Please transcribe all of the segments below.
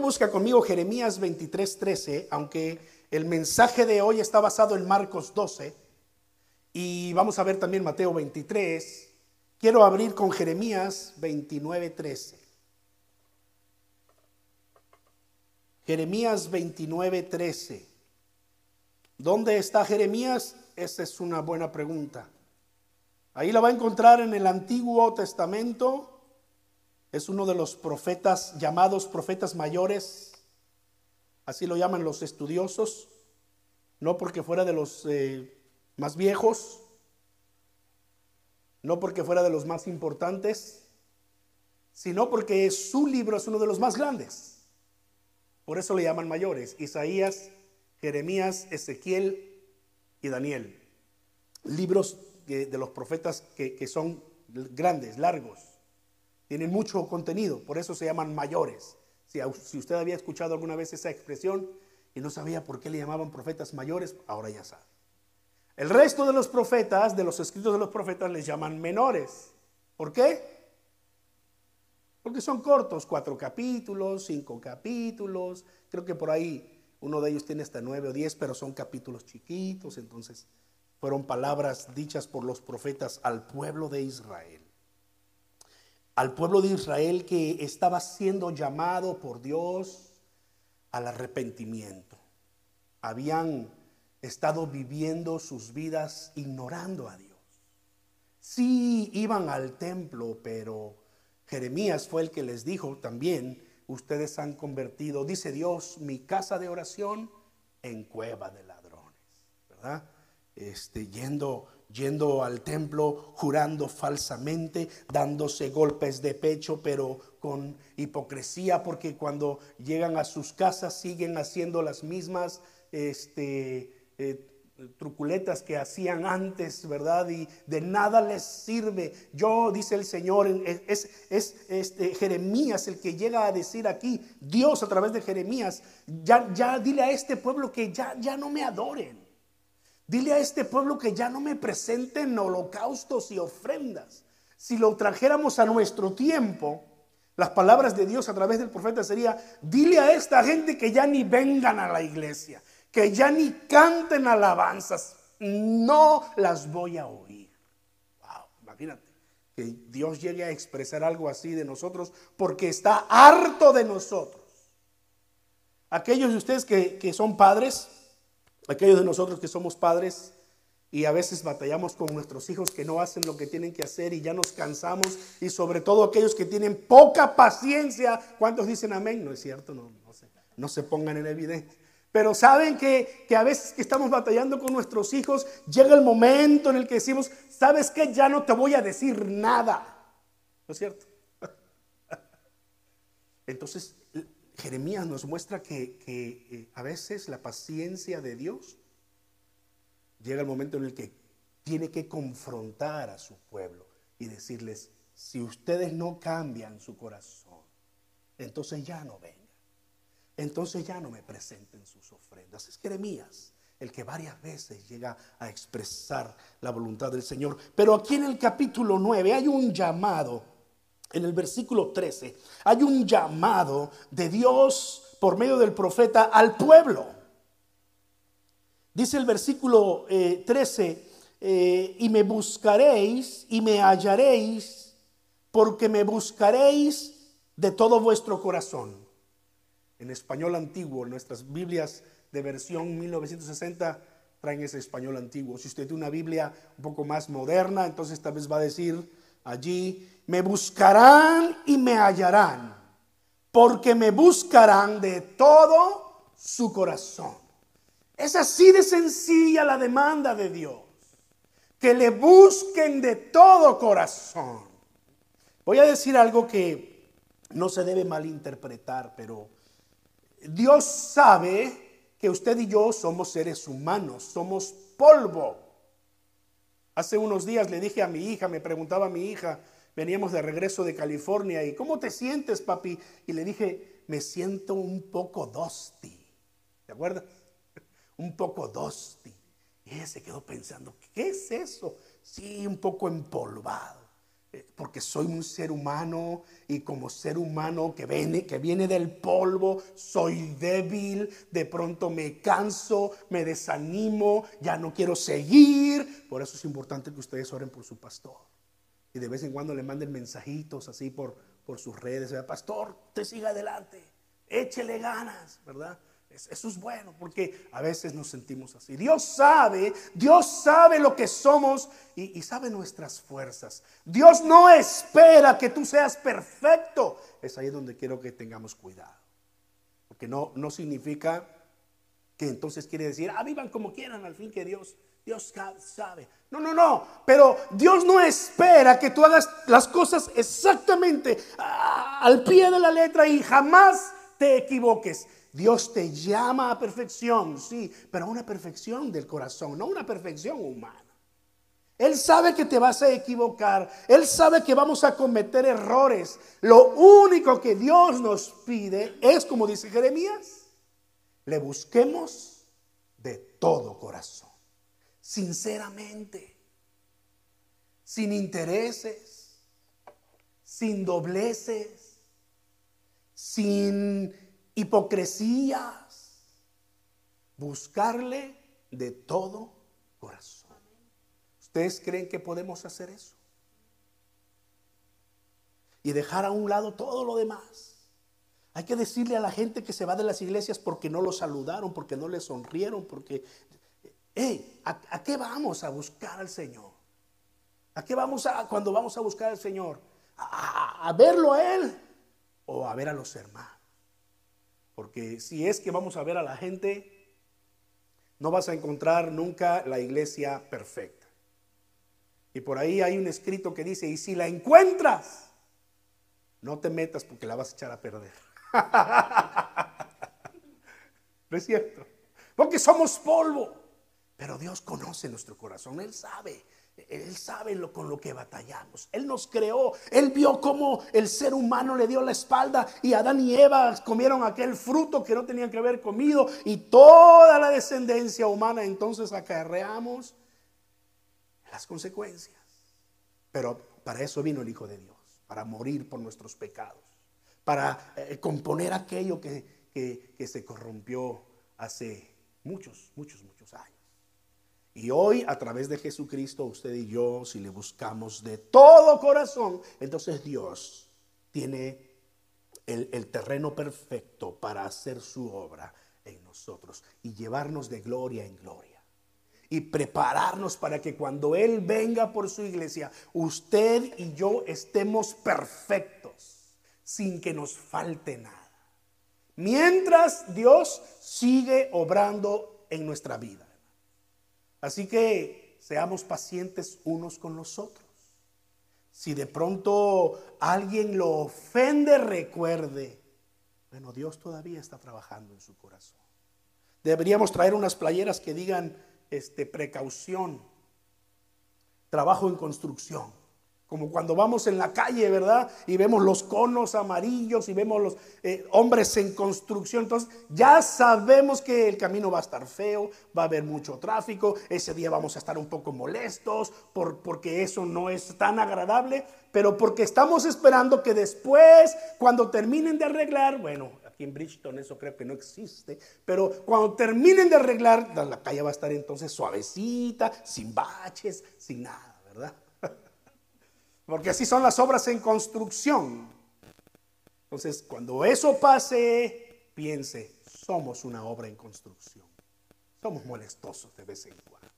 busca conmigo Jeremías 23:13, aunque el mensaje de hoy está basado en Marcos 12 y vamos a ver también Mateo 23. Quiero abrir con Jeremías 29:13. Jeremías 29:13. ¿Dónde está Jeremías? Esa es una buena pregunta. Ahí la va a encontrar en el Antiguo Testamento. Es uno de los profetas llamados profetas mayores. Así lo llaman los estudiosos. No porque fuera de los eh, más viejos. No porque fuera de los más importantes. Sino porque su libro es uno de los más grandes. Por eso le llaman mayores. Isaías, Jeremías, Ezequiel y Daniel. Libros de los profetas que, son grandes, largos, tienen mucho contenido, por eso se llaman mayores. Si, si usted había escuchado alguna vez esa expresión y no sabía por qué le llamaban profetas mayores, ahora ya sabe. El resto de los profetas, de los escritos de los profetas, les llaman menores. ¿Por qué? Porque son cortos, cuatro capítulos, cinco capítulos, creo que por ahí uno de ellos tiene hasta nueve o diez, pero son capítulos chiquitos, entonces fueron palabras dichas por los profetas al pueblo de Israel. Al pueblo de Israel que estaba siendo llamado por Dios al arrepentimiento. Habían estado viviendo sus vidas ignorando a Dios. Sí iban al templo, pero Jeremías fue el que les dijo también, ustedes han convertido, dice Dios, mi casa de oración en cueva de ladrones, ¿verdad? este, yendo, yendo al templo, jurando falsamente, dándose golpes de pecho, pero con hipocresía, porque cuando llegan a sus casas siguen haciendo las mismas este, eh, truculetas que hacían antes, ¿verdad? Y de nada les sirve. Yo, dice el Señor, es, es este, Jeremías el que llega a decir aquí, Dios a través de Jeremías, ya, ya dile a este pueblo que ya, ya no me adoren. Dile a este pueblo que ya no me presenten holocaustos y ofrendas. Si lo trajéramos a nuestro tiempo, las palabras de Dios a través del profeta sería, dile a esta gente que ya ni vengan a la iglesia, que ya ni canten alabanzas, no las voy a oír. Wow, imagínate que Dios llegue a expresar algo así de nosotros porque está harto de nosotros. Aquellos de ustedes que, que son padres, Aquellos de nosotros que somos padres y a veces batallamos con nuestros hijos que no hacen lo que tienen que hacer y ya nos cansamos y sobre todo aquellos que tienen poca paciencia. ¿Cuántos dicen amén? No es cierto, no, no, se, pongan en evidencia. Pero saben que, que, a veces que estamos batallando con nuestros hijos, llega el momento en el que decimos, ¿sabes qué? Ya no te voy a decir nada. ¿No es cierto? Entonces, Jeremías nos muestra que, eh, a veces la paciencia de Dios llega el momento en el que tiene que confrontar a su pueblo y decirles, si ustedes no cambian su corazón, entonces ya no vengan, entonces ya no me presenten sus ofrendas. Es Jeremías el que varias veces llega a expresar la voluntad del Señor. Pero aquí en el capítulo 9 hay un llamado en el versículo 13, hay un llamado de Dios por medio del profeta al pueblo. Dice el versículo 13, eh, eh, y me buscaréis y me hallaréis, porque me buscaréis de todo vuestro corazón. En español antiguo, nuestras Biblias de versión 1960 traen ese español antiguo. Si usted tiene una Biblia un poco más moderna, entonces tal vez va a decir allí, me buscarán y me hallarán, porque me buscarán de todo su corazón. Es así de sencilla la demanda de Dios, que le busquen de todo corazón. Voy a decir algo que no se debe malinterpretar, pero Dios sabe que usted y yo somos seres humanos, somos polvo. Hace unos días le dije a mi hija, me preguntaba a mi hija, veníamos de regreso de California y ¿cómo te sientes, papi? Y le dije, me siento un poco dosti. ¿Te acuerdas? un poco dosti. Y ella se quedó pensando, ¿qué es eso? Sí, un poco empolvado. eh, porque soy un ser humano y como ser humano que viene, que viene del polvo, soy débil, de pronto me canso, me desanimo, ya no quiero seguir. Por eso es importante que ustedes oren por su pastor. Y de vez en cuando le manden mensajitos así por, por sus redes. Pastor, te siga adelante, échele ganas, ¿verdad? Eso es bueno porque a veces nos sentimos así. Dios sabe, Dios sabe lo que somos y, sabe nuestras fuerzas. Dios no espera que tú seas perfecto. Es ahí donde quiero que tengamos cuidado. Porque no, no significa que entonces quiere decir, ah, vivan como quieran, al fin que Dios, Dios sabe. No, no, no. Pero Dios no espera que tú hagas las cosas exactamente al pie de la letra y jamás te equivoques. Dios te llama a perfección, sí, pero a una perfección del corazón, no una perfección humana. Él sabe que te vas a equivocar, Él sabe que vamos a cometer errores. Lo único que Dios nos pide es, como dice Jeremías, le busquemos de todo corazón, sinceramente, sin intereses, sin dobleces, sin hipocresías, buscarle de todo corazón. ¿Ustedes creen que podemos hacer eso? Y dejar a un lado todo lo demás. Hay que decirle a la gente que se va de las iglesias porque no lo saludaron, porque no le sonrieron, porque... Hey, ¿a, qué vamos a buscar al Señor? ¿A qué vamos a cuando vamos a buscar al Señor? a verlo a Él o a ver a los hermanos? Porque si es que vamos a ver a la gente, no vas a encontrar nunca la iglesia perfecta. Y por ahí hay un escrito que dice, y si la encuentras, no te metas porque la vas a echar a perder. ¿No es cierto? Porque somos polvo. Pero Dios conoce nuestro corazón, Él sabe. Él sabe lo, con lo que batallamos. Él nos creó. Él vio cómo el ser humano le dio la espalda y Adán y Eva comieron aquel fruto que no tenían que haber comido y toda la descendencia humana entonces acarreamos las consecuencias. Pero para eso vino el Hijo de Dios, para morir por nuestros pecados, para eh, componer aquello que, que se corrompió hace muchos, muchos, muchos años. Y hoy, a través de Jesucristo, usted y yo, si le buscamos de todo corazón, entonces Dios tiene el, terreno perfecto para hacer su obra en nosotros y llevarnos de gloria en gloria. Y prepararnos para que cuando Él venga por su iglesia, usted y yo estemos perfectos, sin que nos falte nada. Mientras Dios sigue obrando en nuestra vida. Así que seamos pacientes unos con los otros. Si de pronto alguien lo ofende, recuerde, bueno, Dios todavía está trabajando en su corazón. Deberíamos traer unas playeras que digan este, precaución, trabajo en construcción. Como cuando vamos en la calle, ¿verdad? Y vemos los conos amarillos y vemos los eh, hombres en construcción. Entonces ya sabemos que el camino va a estar feo, va a haber mucho tráfico, ese día vamos a estar un poco molestos por, porque eso no es tan agradable, pero porque estamos esperando que después, cuando terminen de arreglar, bueno, aquí en Bridgeton eso creo que no existe, pero cuando terminen de arreglar, la calle va a estar entonces suavecita, sin baches, sin nada, ¿verdad? Porque así son las obras en construcción. Entonces, cuando eso pase, piense, somos una obra en construcción. Somos molestosos de vez en cuando.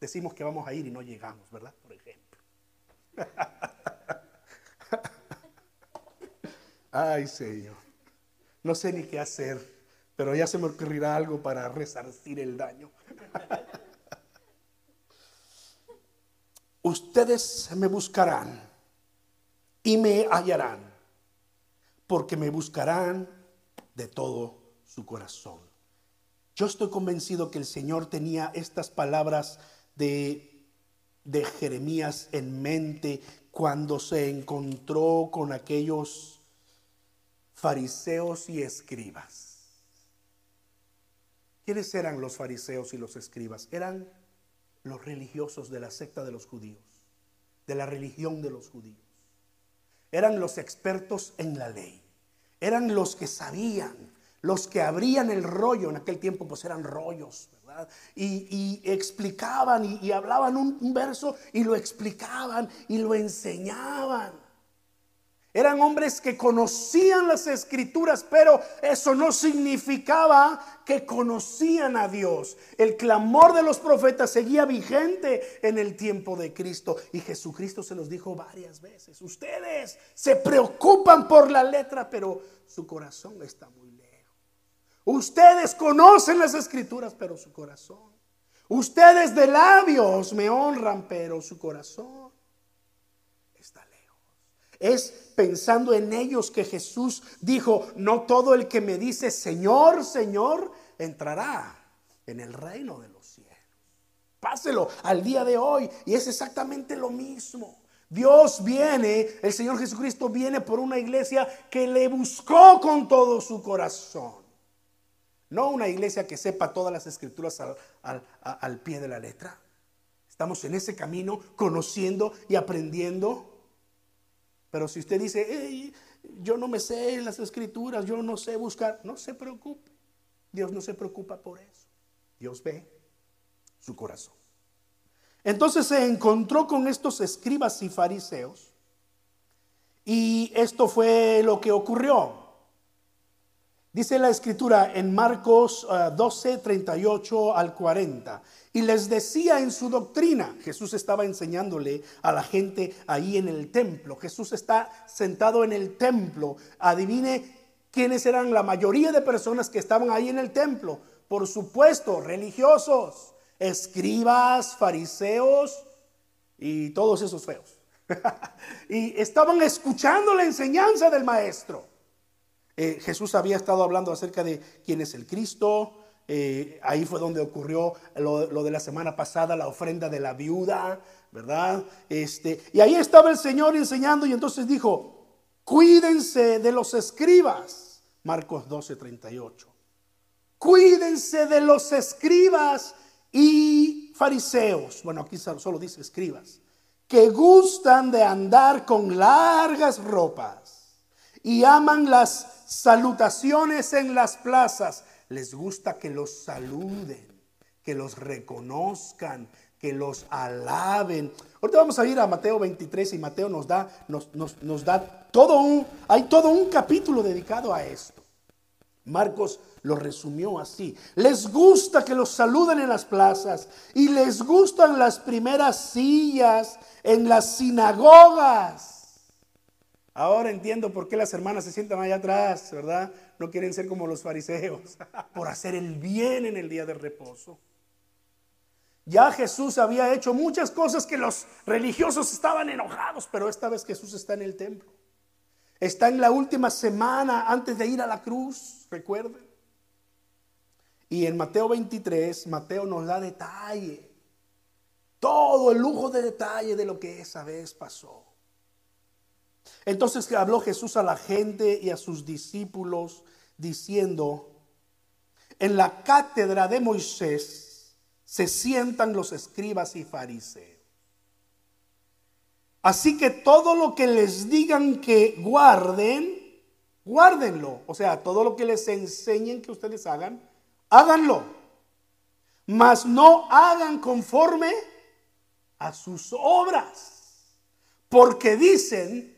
Decimos que vamos a ir y no llegamos, ¿verdad? Por ejemplo. Ay, Señor. No sé ni qué hacer, pero ya se me ocurrirá algo para resarcir el daño. ustedes me buscarán y me hallarán, porque me buscarán de todo su corazón. Yo estoy convencido que el Señor tenía estas palabras de, de Jeremías en mente cuando se encontró con aquellos fariseos y escribas. ¿Quiénes eran los fariseos y los escribas? Eran los religiosos de la secta de los judíos. de la religión de los judíos. Eran los expertos en la ley. Eran los que sabían, los que abrían el rollo. En aquel tiempo pues eran rollos, ¿verdad? Y, explicaban y, hablaban un verso y lo explicaban y lo enseñaban. Eran hombres que conocían las escrituras, pero eso no significaba que conocían a Dios. El clamor de los profetas seguía vigente en el tiempo de Cristo. Y Jesucristo se los dijo varias veces. Ustedes se preocupan por la letra, pero su corazón está muy lejos. Ustedes conocen las escrituras, pero su corazón. Ustedes de labios me honran, pero su corazón es pensando en ellos que Jesús dijo, no todo el que me dice Señor, Señor, entrará en el reino de los cielos. Páselo al día de hoy y es exactamente lo mismo. Dios viene, el Señor Jesucristo viene por una iglesia que le buscó con todo su corazón. No una iglesia que sepa todas las escrituras al, al pie de la letra. Estamos en ese camino conociendo y aprendiendo pero si usted dice, yo no me sé las escrituras, yo no sé buscar, no se preocupe. Dios no se preocupa por eso. Dios ve su corazón. Entonces se encontró con estos escribas y fariseos y esto fue lo que ocurrió. Dice la escritura en Marcos 12, ah, 38 al 40. Y les decía en su doctrina, Jesús estaba enseñándole a la gente ahí en el templo. Jesús está sentado en el templo. Adivine quiénes eran la mayoría de personas que estaban ahí en el templo. Por supuesto, religiosos, escribas, fariseos y todos esos feos. y estaban escuchando la enseñanza del maestro. Eh, Jesús había estado hablando acerca de quién es el Cristo. Eh, ahí fue donde ocurrió lo, de la semana pasada, la ofrenda de la viuda, ¿verdad? Este, y ahí estaba el Señor enseñando y entonces dijo, cuídense de los escribas. Marcos 12, 38. Cuídense de los escribas y fariseos. Bueno, aquí solo dice escribas. Que gustan de andar con largas ropas y aman las salutaciones en las plazas. Les gusta que los saluden, que los reconozcan, que los alaben. Ahorita vamos a ir a Mateo 23 y Mateo nos da, nos, nos da todo un, hay todo un capítulo dedicado a esto. Marcos lo resumió así. Les gusta que los saluden en las plazas y les gustan las primeras sillas en las sinagogas Ahora entiendo por qué las hermanas se sientan allá atrás, ¿verdad? No quieren ser como los fariseos, por hacer el bien en el día de reposo. Ya Jesús había hecho muchas cosas que los religiosos estaban enojados, pero esta vez Jesús está en el templo. Está en la última semana antes de ir a la cruz, recuerden. Y en Mateo 23, Mateo nos da detalle, todo el lujo de detalle de lo que esa vez pasó. Entonces habló Jesús a la gente y a sus discípulos diciendo, en la cátedra de Moisés se sientan los escribas y fariseos. Así que todo lo que les digan que guarden, guárdenlo. O sea, todo lo que les enseñen que ustedes hagan, háganlo. Mas no hagan conforme a sus obras. Porque dicen,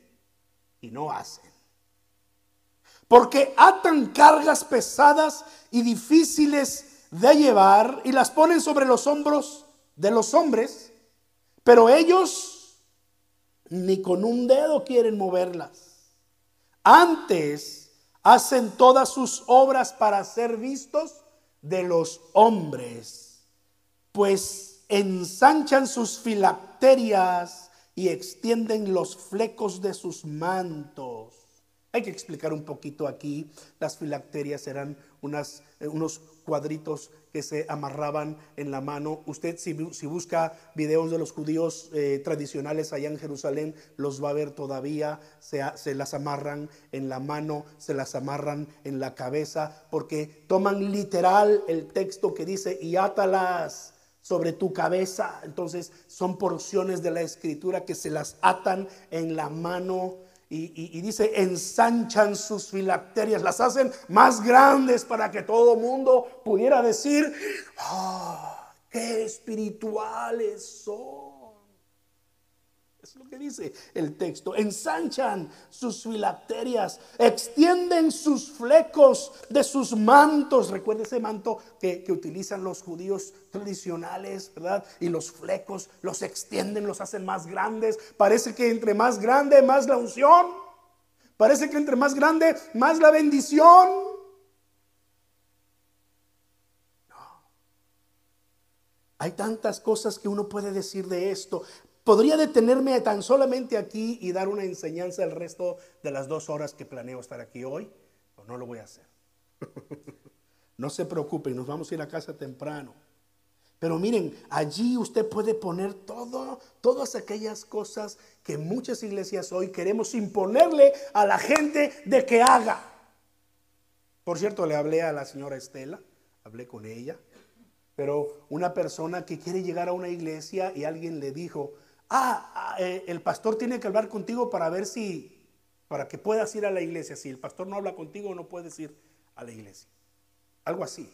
y no hacen. Porque atan cargas pesadas y difíciles de llevar y las ponen sobre los hombros de los hombres, pero ellos ni con un dedo quieren moverlas. Antes hacen todas sus obras para ser vistos de los hombres, pues ensanchan sus filacterias y extienden los flecos de sus mantos. Hay que explicar un poquito aquí. Las filacterias eran unas, eh, unos cuadritos que se amarraban en la mano. Usted si, busca videos de los judíos eh, tradicionales allá en Jerusalén, los va a ver todavía. Se, se las amarran en la mano, se las amarran en la cabeza, porque toman literal el texto que dice, y átalas sobre tu cabeza. Entonces son porciones de la escritura que se las atan en la mano y, dice, ensanchan sus filacterias, las hacen más grandes para que todo mundo pudiera decir, ah, qué espirituales son. Es lo que dice el texto. Ensanchan sus filacterias, extienden sus flecos de sus mantos. Recuerda ese manto que, que, utilizan los judíos tradicionales, ¿verdad? Y los flecos los extienden, los hacen más grandes. Parece que entre más grande, más la unción. Parece que entre más grande, más la bendición. No. Hay tantas cosas que uno puede decir de esto. Podría detenerme tan solamente aquí y dar una enseñanza el resto de las dos horas que planeo estar aquí hoy, pero no lo voy a hacer. no se preocupen, nos vamos a ir a casa temprano. Pero miren, allí usted puede poner todo, todas aquellas cosas que muchas iglesias hoy queremos imponerle a la gente de que haga. Por cierto, le hablé a la señora Estela, hablé con ella, pero una persona que quiere llegar a una iglesia y alguien le dijo, Ah, ah, eh, el pastor tiene que hablar contigo para ver si, para que puedas ir a la iglesia. Si el pastor no habla contigo, no puedes ir a la iglesia. Algo así.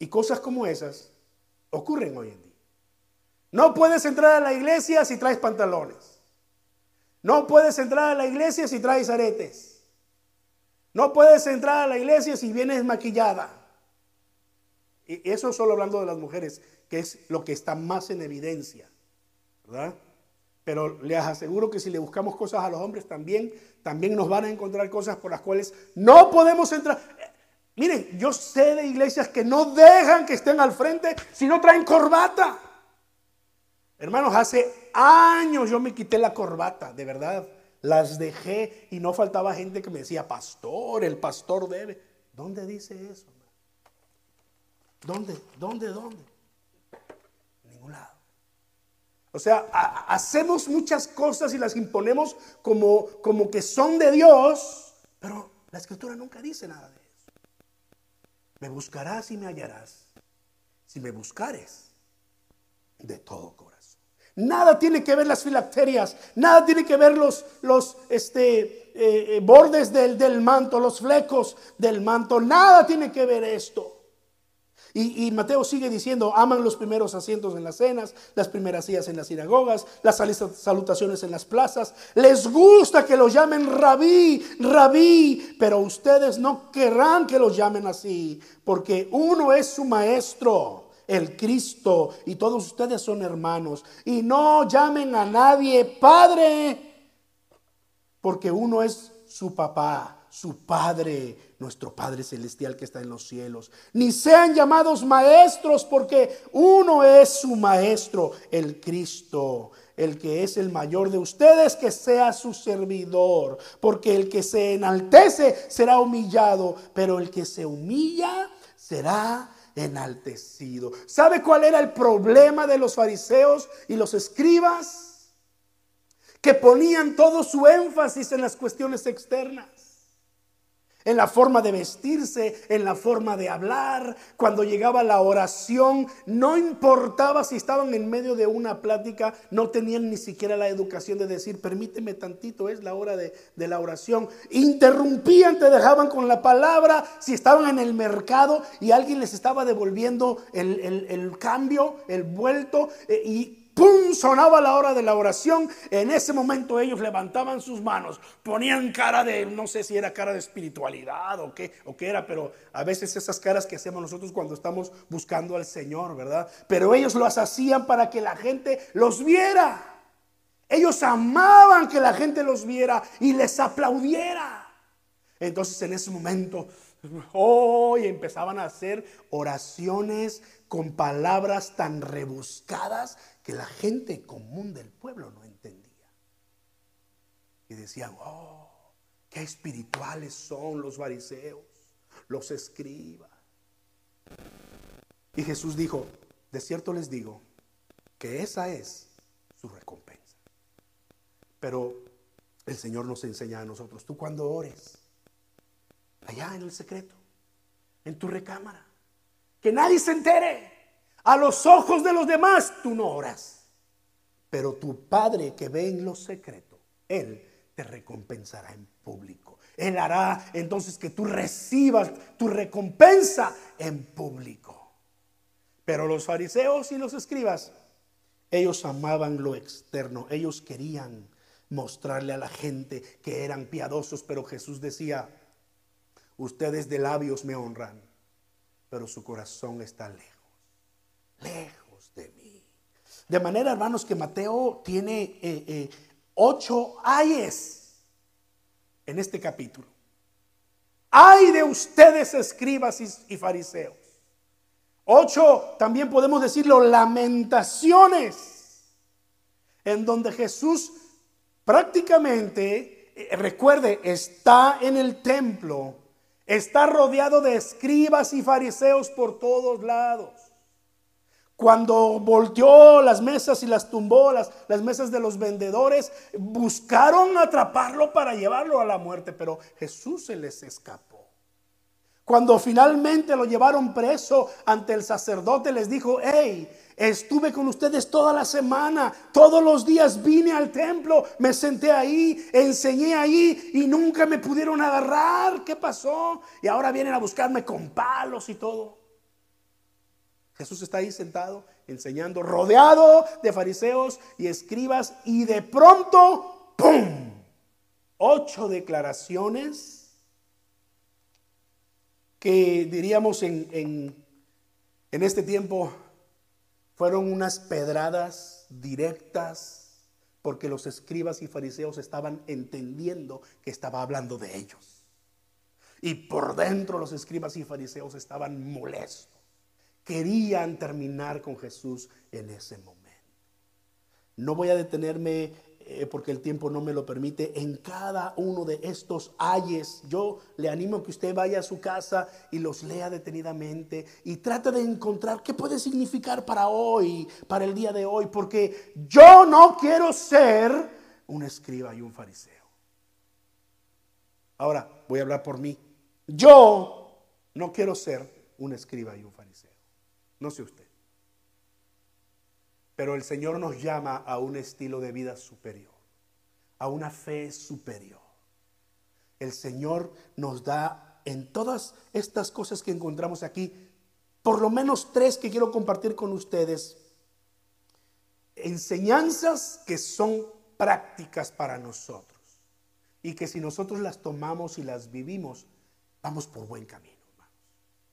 Y cosas como esas ocurren hoy en día. No puedes entrar a la iglesia si traes pantalones. No puedes entrar a la iglesia si traes aretes. No puedes entrar a la iglesia si vienes maquillada. Y eso solo hablando de las mujeres, que es lo que está más en evidencia. Pero les aseguro que si le buscamos cosas a los hombres también, también nos van a encontrar cosas por las cuales no podemos entrar. Miren, yo sé de iglesias que no dejan que estén al frente si no traen corbata. Hermanos, hace años yo me quité la corbata, de verdad. Las dejé y no faltaba gente que me decía, pastor, el pastor debe. ¿Dónde dice eso? ¿Dónde? ¿Dónde? ¿Dónde? En ningún lado. O sea, hacemos muchas cosas y las imponemos como, como que son de Dios, pero la escritura nunca dice nada de eso. Me buscarás y me hallarás. Si me buscares de todo corazón. Nada tiene que ver las filacterias, nada tiene que ver los, los este, eh, eh, bordes del, del manto, los flecos del manto, nada tiene que ver esto. Y, Mateo sigue diciendo, aman los primeros asientos en las cenas, las primeras sillas en las sinagogas, las salutaciones en las plazas. Les gusta que los llamen rabí, rabí, pero ustedes no querrán que los llamen así, porque uno es su maestro el Cristo y todos ustedes son hermanos. Y no llamen a nadie Padre, porque uno es su papá, su Padre nuestro Padre Celestial que está en los cielos. Ni sean llamados maestros porque uno es su maestro, el Cristo. El que es el mayor de ustedes, que sea su servidor. Porque el que se enaltece será humillado, pero el que se humilla será enaltecido. ¿Sabe cuál era el problema de los fariseos y los escribas? Que ponían todo su énfasis en las cuestiones externas en la forma de vestirse, en la forma de hablar. Cuando llegaba la oración, no importaba si estaban en medio de una plática, no tenían ni siquiera la educación de decir, permíteme tantito, es la hora de, la oración. Interrumpían, te dejaban con la palabra, si estaban en el mercado y alguien les estaba devolviendo el, cambio, el vuelto, eh, y ¡Pum! Sonaba la hora de la oración. En ese momento ellos levantaban sus manos, ponían cara de, no sé si era cara de espiritualidad o qué, o qué era, pero a veces esas caras que hacemos nosotros cuando estamos buscando al Señor, ¿verdad? Pero ellos las hacían para que la gente los viera. Ellos amaban que la gente los viera y les aplaudiera. Entonces en ese momento, oh, empezaban a hacer oraciones con palabras tan rebuscadas que la gente común del pueblo no entendía. Y decían, oh, qué espirituales son los fariseos, los escribas. Y Jesús dijo, de cierto les digo, que esa es su recompensa. Pero el Señor nos enseña a nosotros, tú cuando ores, allá en el secreto, en tu recámara, que nadie se entere A los ojos de los demás tú no oras. Pero tu Padre que ve en lo secreto, Él te recompensará en público. Él hará entonces que tú recibas tu recompensa en público. Pero los fariseos y los escribas, ellos amaban lo externo, ellos querían mostrarle a la gente que eran piadosos, pero Jesús decía, ustedes de labios me honran, pero su corazón está lejos, lejos de mí. De manera, hermanos, que Mateo tiene eh, eh, ocho ayes en este capítulo. Ay de ustedes, escribas y fariseos. Ocho, también podemos decirlo, lamentaciones, en donde Jesús prácticamente, eh, recuerde, está en el templo, está rodeado de escribas y fariseos por todos lados. Cuando volteó las mesas y las tumbó, las, las mesas de los vendedores, buscaron atraparlo para llevarlo a la muerte, pero Jesús se les escapó. Cuando finalmente lo llevaron preso ante el sacerdote, les dijo, hey, estuve con ustedes toda la semana, todos los días vine al templo, me senté ahí, enseñé ahí y nunca me pudieron agarrar. ¿Qué pasó? Y ahora vienen a buscarme con palos y todo. Jesús está ahí sentado, enseñando, rodeado de fariseos y escribas y de pronto, ¡pum! Ocho declaraciones que diríamos en, en, este tiempo fueron unas pedradas directas porque los escribas y fariseos estaban entendiendo que estaba hablando de ellos. Y por dentro los escribas y fariseos estaban molestos. Querían terminar con Jesús en ese momento. No voy a detenerme eh, porque el tiempo no me lo permite, en cada uno de estos ayes. Yo le animo a que usted vaya a su casa y los lea detenidamente y trate de encontrar qué puede significar para hoy, para el día de hoy, porque yo no quiero ser un escriba y un fariseo. Ahora voy a hablar por mí. Yo no quiero ser un escriba y un fariseo. No sé usted. Pero el Señor nos llama a un estilo de vida superior, a una fe superior. El Señor nos da en todas estas cosas que encontramos aquí, por lo menos tres que quiero compartir con ustedes, enseñanzas que son prácticas para nosotros y que si nosotros las tomamos y las vivimos, vamos por buen camino.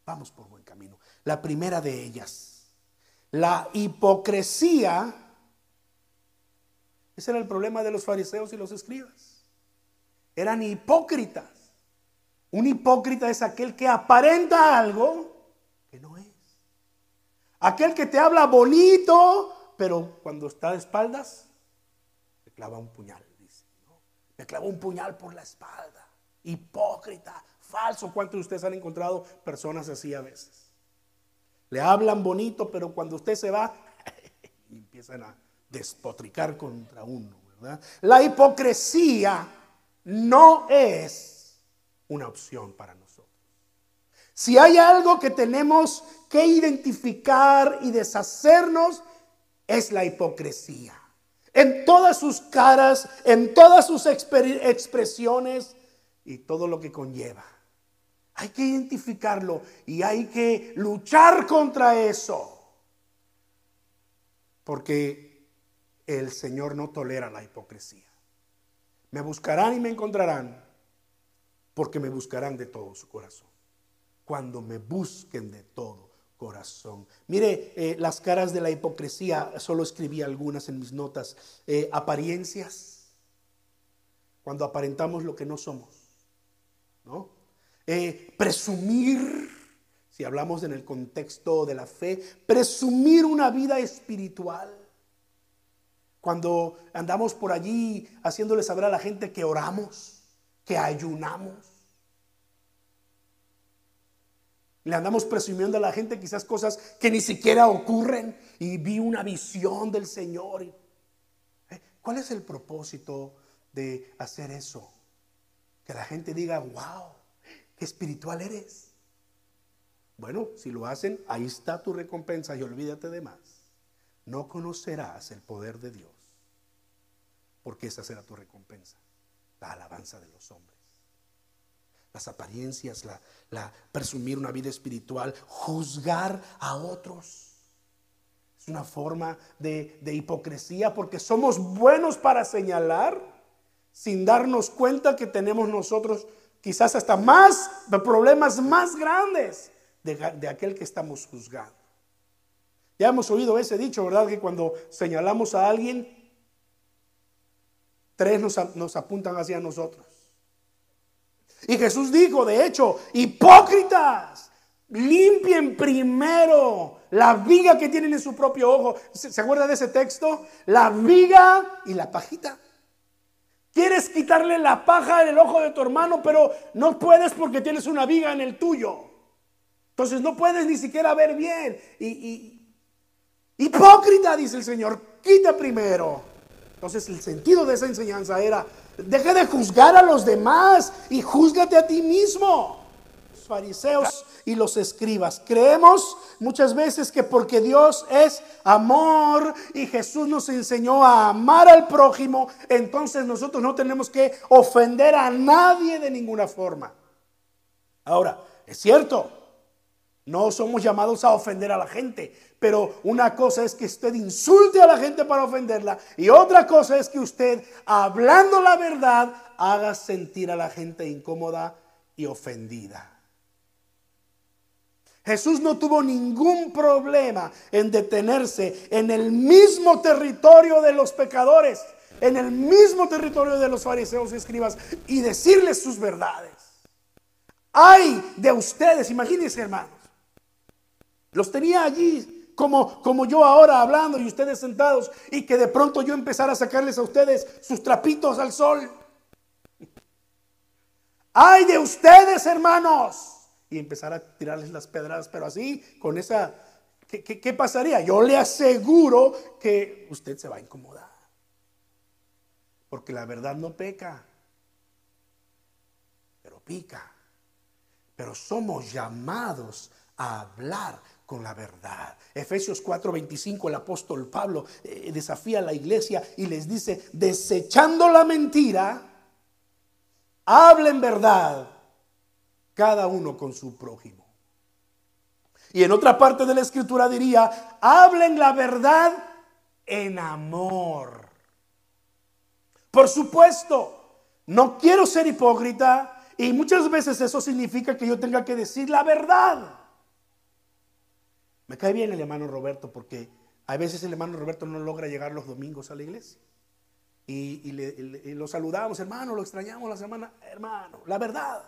Vamos por buen camino. La primera de ellas la hipocresía, ese era el problema de los fariseos y los escribas. Eran hipócritas. Un hipócrita es aquel que aparenta algo que no es. Aquel que te habla bonito, pero cuando está de espaldas, te clava un puñal, dice. Me clavó un puñal por la espalda. Hipócrita, falso. ¿Cuántos de ustedes han encontrado personas así a veces? Le hablan bonito, pero cuando usted se va, empiezan a despotricar contra uno. La hipocresía no es una opción para nosotros. Si hay algo que tenemos que identificar y deshacernos, es la hipocresía. En todas sus caras, en todas sus expresiones y todo lo que conlleva. Hay que identificarlo y hay que luchar contra eso. Porque el Señor no tolera la hipocresía. Me buscarán y me encontrarán porque me buscarán de todo su corazón. Cuando me busquen de todo corazón. Mire, eh, las caras de la hipocresía, solo escribí algunas en mis notas. Eh, apariencias, cuando aparentamos lo que no somos. ¿No? Eh, presumir, si hablamos en el contexto de la fe, presumir una vida espiritual. Cuando andamos por allí haciéndole saber a la gente que oramos, que ayunamos. Le andamos presumiendo a la gente quizás cosas que ni siquiera ocurren y vi una visión del Señor. ¿Eh? ¿Cuál es el propósito de hacer eso? Que la gente diga, wow, espiritual eres. Bueno, si lo hacen, ahí está tu recompensa y olvídate de más. No conocerás el poder de Dios, porque esa será tu recompensa, la alabanza de los hombres. Las apariencias, la, presumir una vida espiritual, juzgar a otros. Es una forma de hipocresía porque somos buenos para señalar sin darnos cuenta que tenemos nosotros quizás hasta más problemas más grandes de, aquel que estamos juzgando. Ya hemos oído ese dicho, ¿verdad? Que cuando señalamos a alguien, tres nos, apuntan hacia nosotros. Y Jesús dijo, de hecho, hipócritas, limpien primero la viga que tienen en su propio ojo. ¿Se, acuerda de ese texto? La viga y la pajita. Quieres quitarle la paja en el ojo de tu hermano, pero no puedes porque tienes una viga en el tuyo. Entonces no puedes ni siquiera ver bien. Y, hipócrita, dice el Señor, quita primero. Entonces el sentido de esa enseñanza era, deja de juzgar a los demás y júzgate a ti mismo. Los fariseos y los escribas. Creemos muchas veces que porque Dios es amor y Jesús nos enseñó a amar al prójimo, entonces nosotros no tenemos que ofender a nadie de ninguna forma. Ahora, es cierto, no somos llamados a ofender a la gente, pero una cosa es que usted insulte a la gente para ofenderla y otra cosa es que usted, hablando la verdad, haga sentir a la gente incómoda y ofendida. Jesús no tuvo ningún problema en detenerse en el mismo territorio de los pecadores, en el mismo territorio de los fariseos y escribas y decirles sus verdades. Ay de ustedes, imagínense hermanos los tenía allí como, como yo ahora hablando y ustedes sentados y que de pronto yo empezara a sacarles a ustedes sus trapitos al sol. Ay de ustedes, hermanos. Y empezar a tirarles las pedradas, pero así, con esa... ¿qué, pasaría? Yo le aseguro que usted se va a incomodar. Porque la verdad no peca, pero pica. Pero somos llamados a hablar con la verdad. Efesios 4:25, el apóstol Pablo eh, desafía a la iglesia y les dice, desechando la mentira, hablen verdad cada uno con su prójimo. Y en otra parte de la escritura diría, hablen la verdad en amor. Por supuesto, no quiero ser hipócrita y muchas veces eso significa que yo tenga que decir la verdad. Me cae bien el hermano Roberto porque a veces el hermano Roberto no logra llegar los domingos a la iglesia. Y, lo saludamos, hermano, lo extrañamos la semana, hermano, la verdad.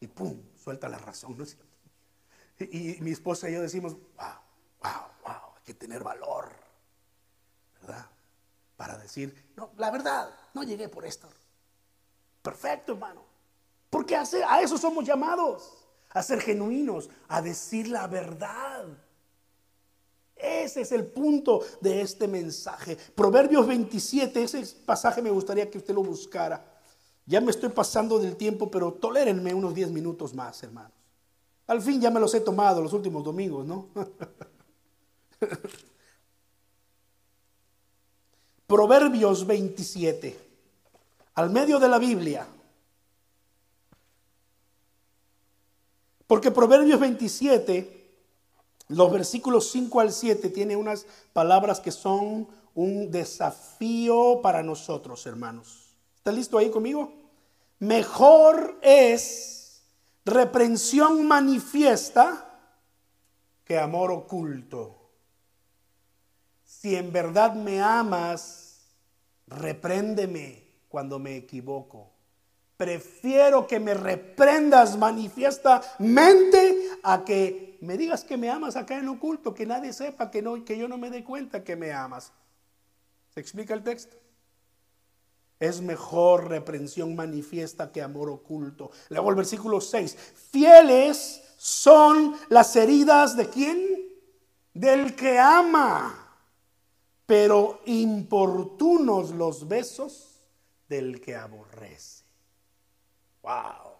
Y pum, suelta la razón, ¿no es cierto? Y, mi esposa y yo decimos, wow, wow, wow, hay que tener valor, ¿verdad? Para decir, no, la verdad, no llegué por esto. Perfecto, hermano. Porque a eso somos llamados, a ser genuinos, a decir la verdad. Ese es el punto de este mensaje. Proverbios 27, ese pasaje me gustaría que usted lo buscara. Ya me estoy pasando del tiempo, pero tolérenme unos 10 minutos más, hermanos. Al fin ya me los he tomado los últimos domingos, ¿no? Proverbios 27, al medio de la Biblia. Porque Proverbios 27 los versículos 5 al 7 tiene unas palabras que son un desafío para nosotros, hermanos. ¿Está listo ahí conmigo? Mejor es reprensión manifiesta que amor oculto. Si en verdad me amas, repréndeme cuando me equivoco. Prefiero que me reprendas manifiestamente a que me digas que me amas acá en oculto, que nadie sepa, que, no, que yo no me dé cuenta que me amas. ¿Se explica el texto? Es mejor reprensión manifiesta que amor oculto. Luego el versículo 6. Fieles son las heridas de quién? Del que ama. Pero importunos los besos del que aborrece. Wow.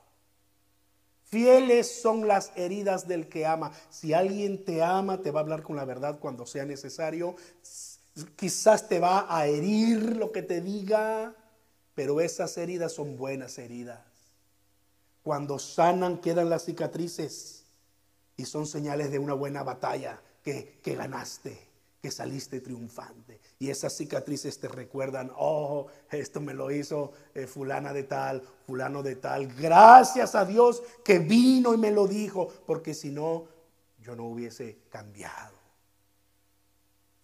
Fieles son las heridas del que ama. Si alguien te ama, te va a hablar con la verdad cuando sea necesario. Quizás te va a herir lo que te diga, pero esas heridas son buenas heridas. Cuando sanan quedan las cicatrices y son señales de una buena batalla que, que ganaste que saliste triunfante. Y esas cicatrices te recuerdan, oh, esto me lo hizo eh, fulana de tal, fulano de tal. Gracias a Dios que vino y me lo dijo, porque si no, yo no hubiese cambiado.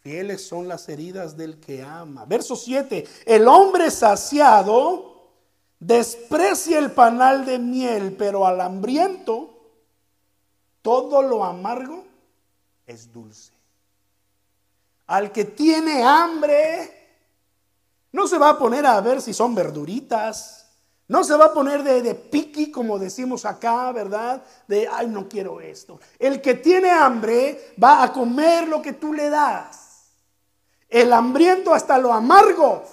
Fieles son las heridas del que ama. Verso 7, el hombre saciado desprecia el panal de miel, pero al hambriento todo lo amargo es dulce al que tiene hambre, no se va a poner a ver si son verduritas, no se va a poner de, de piqui como decimos acá, ¿verdad? De, ay, no quiero esto. El que tiene hambre va a comer lo que tú le das. El hambriento hasta lo amargo.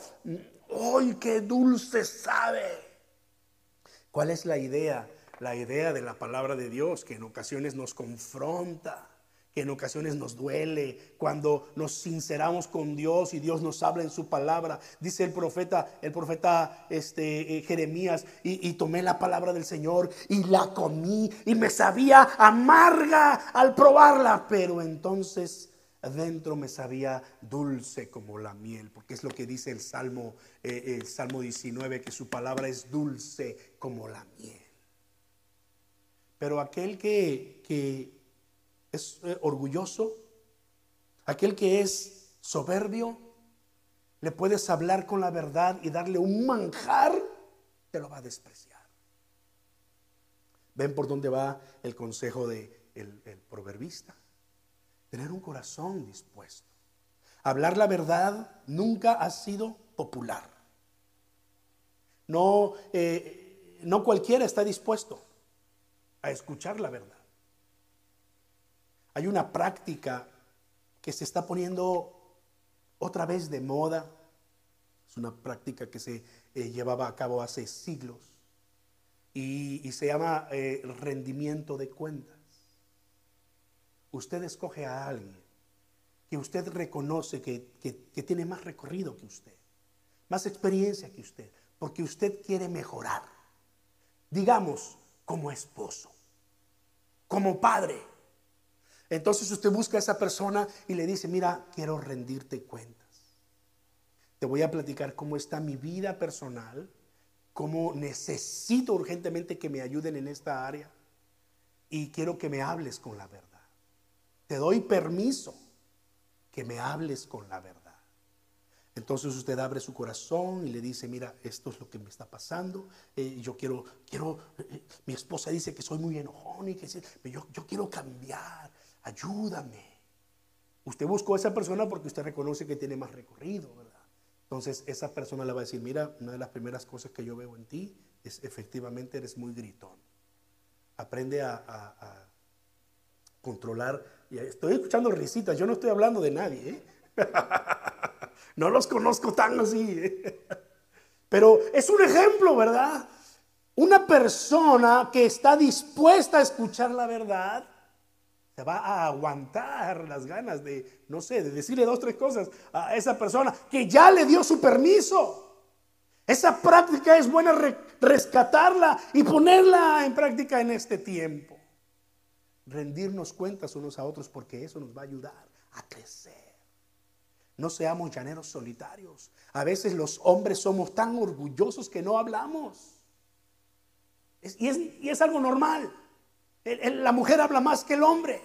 ¡Ay, qué dulce sabe! ¿Cuál es la idea? La idea de la palabra de Dios que en ocasiones nos confronta que en ocasiones nos duele, cuando nos sinceramos con Dios y Dios nos habla en su palabra. Dice el profeta, el profeta este, eh, Jeremías, y, tomé la palabra del Señor y la comí y me sabía amarga al probarla, pero entonces adentro me sabía dulce como la miel, porque es lo que dice el Salmo, eh, el Salmo 19, que su palabra es dulce como la miel. Pero aquel que, que es eh, orgulloso, aquel que es soberbio, le puedes hablar con la verdad y darle un manjar, te lo va a despreciar. ¿Ven por dónde va el consejo del de el proverbista? Tener un corazón dispuesto. Hablar la verdad nunca ha sido popular. No, eh, no cualquiera está dispuesto a escuchar la verdad. Hay una práctica que se está poniendo otra vez de moda. Es una práctica que se eh, llevaba a cabo hace siglos y, se llama eh, rendimiento de cuentas. Usted escoge a alguien que usted reconoce que, que tiene más recorrido que usted, más experiencia que usted, porque usted quiere mejorar. Digamos, como esposo, como padre entonces usted busca a esa persona y le dice, mira, quiero rendirte cuentas. Te voy a platicar cómo está mi vida personal, cómo necesito urgentemente que me ayuden en esta área y quiero que me hables con la verdad. Te doy permiso que me hables con la verdad. Entonces usted abre su corazón y le dice, mira, esto es lo que me está pasando. Eh, yo quiero, quiero, eh, mi esposa dice que soy muy enojón y que yo, yo quiero cambiar ayúdame. Usted buscó a esa persona porque usted reconoce que tiene más recorrido, ¿verdad? Entonces esa persona le va a decir, mira, una de las primeras cosas que yo veo en ti es efectivamente eres muy gritón. Aprende a, controlar. Y estoy escuchando risitas, yo no estoy hablando de nadie. ¿eh? no los conozco tan así. ¿eh? Pero es un ejemplo, ¿verdad? Una persona que está dispuesta a escuchar la verdad va a aguantar las ganas de, no sé, de decirle dos, tres cosas a esa persona que ya le dio su permiso. Esa práctica es buena rescatarla y ponerla en práctica en este tiempo. Rendirnos cuentas unos a otros porque eso nos va a ayudar a crecer. No seamos llaneros solitarios. A veces los hombres somos tan orgullosos que no hablamos. y, es, algo normal. La mujer habla más que el hombre.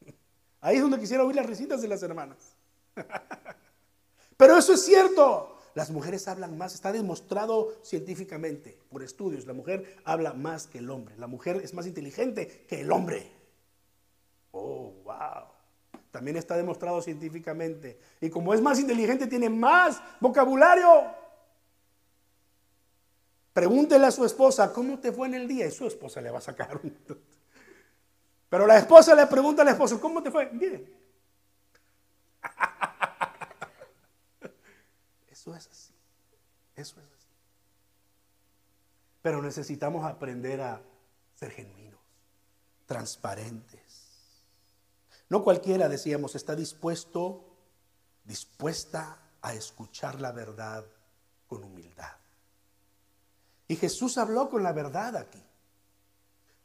Ahí es donde quisiera oír las risitas de las hermanas. Pero eso es cierto. Las mujeres hablan más, está demostrado científicamente por estudios. La mujer habla más que el hombre. La mujer es más inteligente que el hombre. Oh, wow. También está demostrado científicamente. Y como es más inteligente, tiene más vocabulario. Pregúntele a su esposa, ¿cómo te fue en el día? Y su esposa le va a sacar un... Pero la esposa le pregunta al esposo, ¿cómo te fue? Bien. Eso es así. Eso es así. Pero necesitamos aprender a, ser genuinos, transparentes. No cualquiera, decíamos, está dispuesto, dispuesta a escuchar la verdad con humildad. Y Jesús habló con la verdad aquí.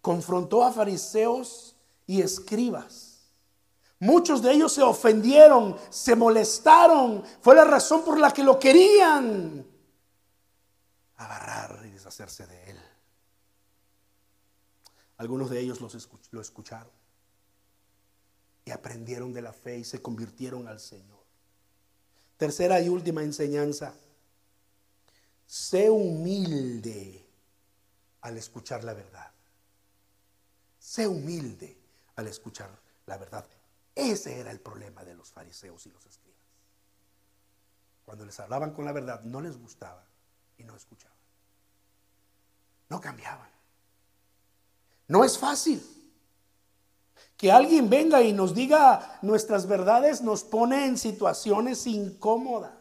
Confrontó a fariseos y escribas. Muchos de ellos se ofendieron, se molestaron. Fue la razón por la que lo querían agarrar y deshacerse de él. Algunos de ellos lo escucharon y aprendieron de la fe y se convirtieron al Señor. Tercera y última enseñanza. Sé humilde al escuchar la verdad. Sé humilde al escuchar la verdad. Ese era el problema de los fariseos y los escribas. Cuando les hablaban con la verdad, no les gustaba y no escuchaban. No cambiaban. No es fácil. Que alguien venga y nos diga nuestras verdades nos pone en situaciones incómodas.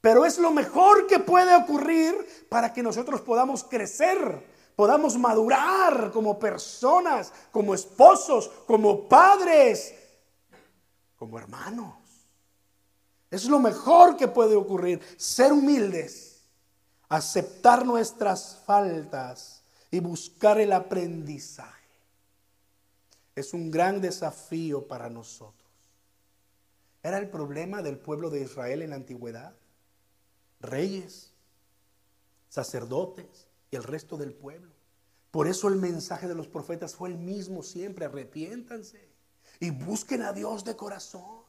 Pero es lo mejor que puede ocurrir para que nosotros podamos crecer podamos madurar como personas, como esposos, como padres, como hermanos. Es lo mejor que puede ocurrir, ser humildes, aceptar nuestras faltas y buscar el aprendizaje. Es un gran desafío para nosotros. Era el problema del pueblo de Israel en la antigüedad. Reyes, sacerdotes, y el resto del pueblo. Por eso el mensaje de los profetas fue el mismo siempre, arrepiéntanse y busquen a Dios de corazón.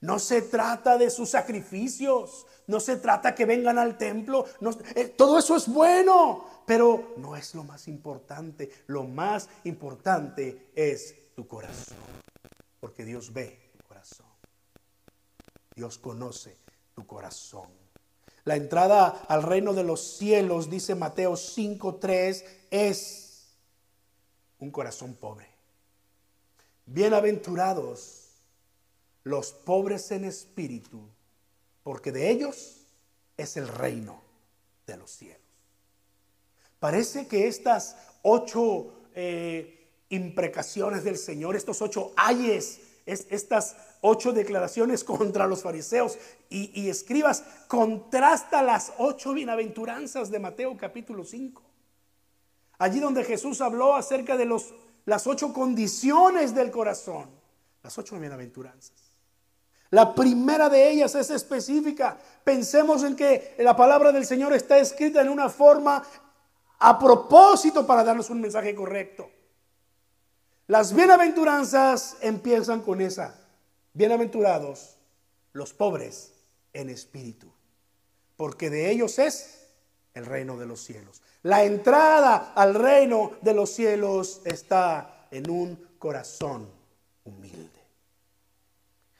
No se trata de sus sacrificios, no se trata que vengan al templo, eh, todo eso es bueno, pero no es lo más importante. Lo más importante es tu corazón, porque Dios ve tu corazón. Dios conoce tu corazón. La entrada al reino de los cielos, dice Mateo 5.3, es un corazón pobre. Bienaventurados los pobres en espíritu, porque de ellos es el reino de los cielos. Parece que estas ocho eh, imprecaciones del Señor, estos ocho ayes, estas ocho declaraciones contra los fariseos y, escribas, contrasta las ocho bienaventuranzas de Mateo capítulo 5. Allí donde Jesús habló acerca de los, las ocho condiciones del corazón, las ocho bienaventuranzas. La primera de ellas es específica. Pensemos en que la palabra del Señor está escrita en una forma a propósito para darnos un mensaje correcto. Las bienaventuranzas empiezan con esa Bienaventurados los pobres en espíritu, porque de ellos es el reino de los cielos. La entrada al reino de los cielos está en un corazón humilde,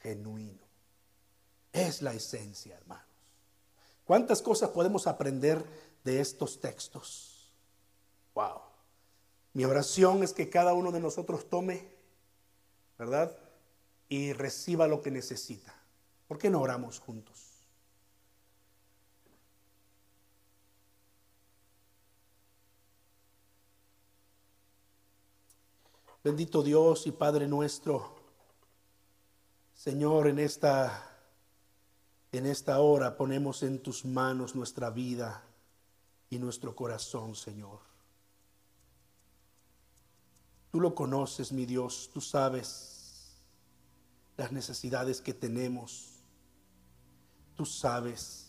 genuino. Es la esencia, hermanos. ¿Cuántas cosas podemos aprender de estos textos? Wow. Mi oración es que cada uno de nosotros tome, ¿verdad? Y reciba lo que necesita. ¿Por qué no oramos juntos? Bendito Dios y Padre nuestro, Señor, en esta en esta hora ponemos en tus manos nuestra vida y nuestro corazón, Señor. Tú lo conoces, mi Dios, tú sabes las necesidades que tenemos. Tú sabes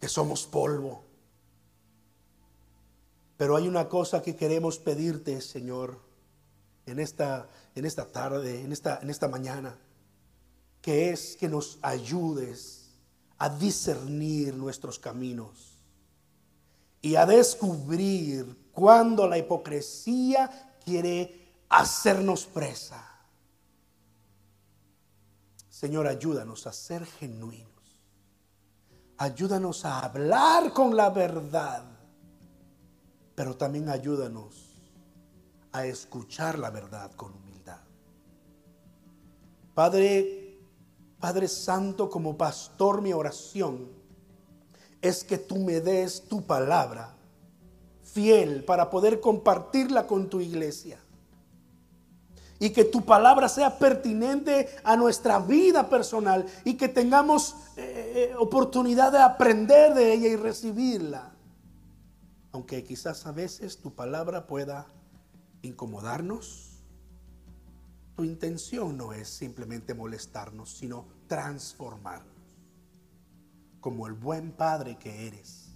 que somos polvo. Pero hay una cosa que queremos pedirte, Señor, en esta, en esta tarde, en esta, en esta mañana, que es que nos ayudes a discernir nuestros caminos y a descubrir cuando la hipocresía quiere hacernos presa. Señor, ayúdanos a ser genuinos. Ayúdanos a hablar con la verdad. Pero también ayúdanos a escuchar la verdad con humildad. Padre, Padre Santo, como pastor mi oración es que tú me des tu palabra fiel para poder compartirla con tu iglesia. Y que tu palabra sea pertinente a nuestra vida personal y que tengamos eh, eh, oportunidad de aprender de ella y recibirla. Aunque quizás a veces tu palabra pueda incomodarnos, tu intención no es simplemente molestarnos, sino transformarnos. Como el buen padre que eres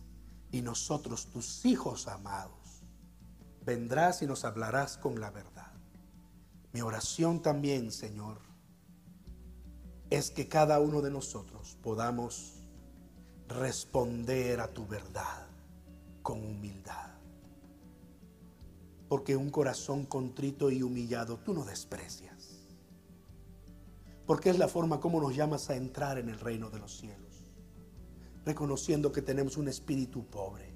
y nosotros tus hijos amados, vendrás y nos hablarás con la verdad. Mi oración también, Señor, es que cada uno de nosotros podamos responder a tu verdad con humildad. Porque un corazón contrito y humillado tú no desprecias. Porque es la forma como nos llamas a entrar en el reino de los cielos. Reconociendo que tenemos un espíritu pobre.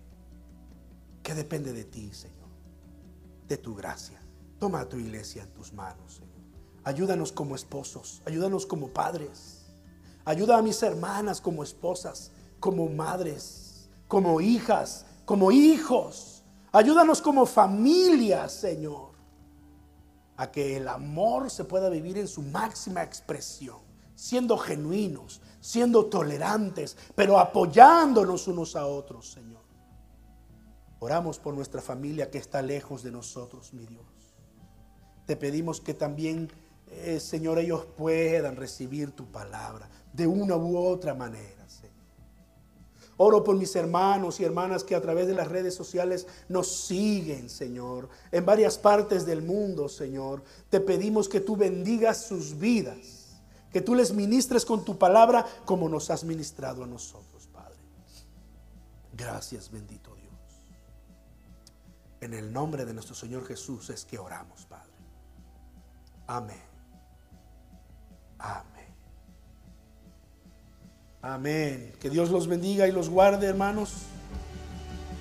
Que depende de ti, Señor. De tu gracia. Toma a tu iglesia en tus manos, Señor. Ayúdanos como esposos. Ayúdanos como padres. Ayuda a mis hermanas como esposas, como madres, como hijas, como hijos. Ayúdanos como familia, Señor, a que el amor se pueda vivir en su máxima expresión, siendo genuinos, siendo tolerantes, pero apoyándonos unos a otros, Señor. Oramos por nuestra familia que está lejos de nosotros, mi Dios. Te pedimos que también, eh, Señor, ellos puedan recibir tu palabra de una u otra manera. Oro por mis hermanos y hermanas que a través de las redes sociales nos siguen, Señor, en varias partes del mundo, Señor. Te pedimos que tú bendigas sus vidas, que tú les ministres con tu palabra como nos has ministrado a nosotros, Padre. Gracias, bendito Dios. En el nombre de nuestro Señor Jesús es que oramos, Padre. Amén. Amén. Amén. Que Dios los bendiga y los guarde, hermanos.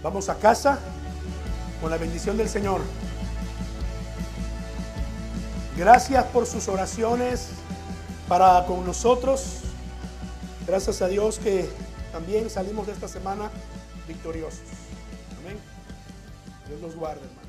Vamos a casa con la bendición del Señor. Gracias por sus oraciones para con nosotros. Gracias a Dios que también salimos de esta semana victoriosos. Amén. Dios los guarde, hermanos.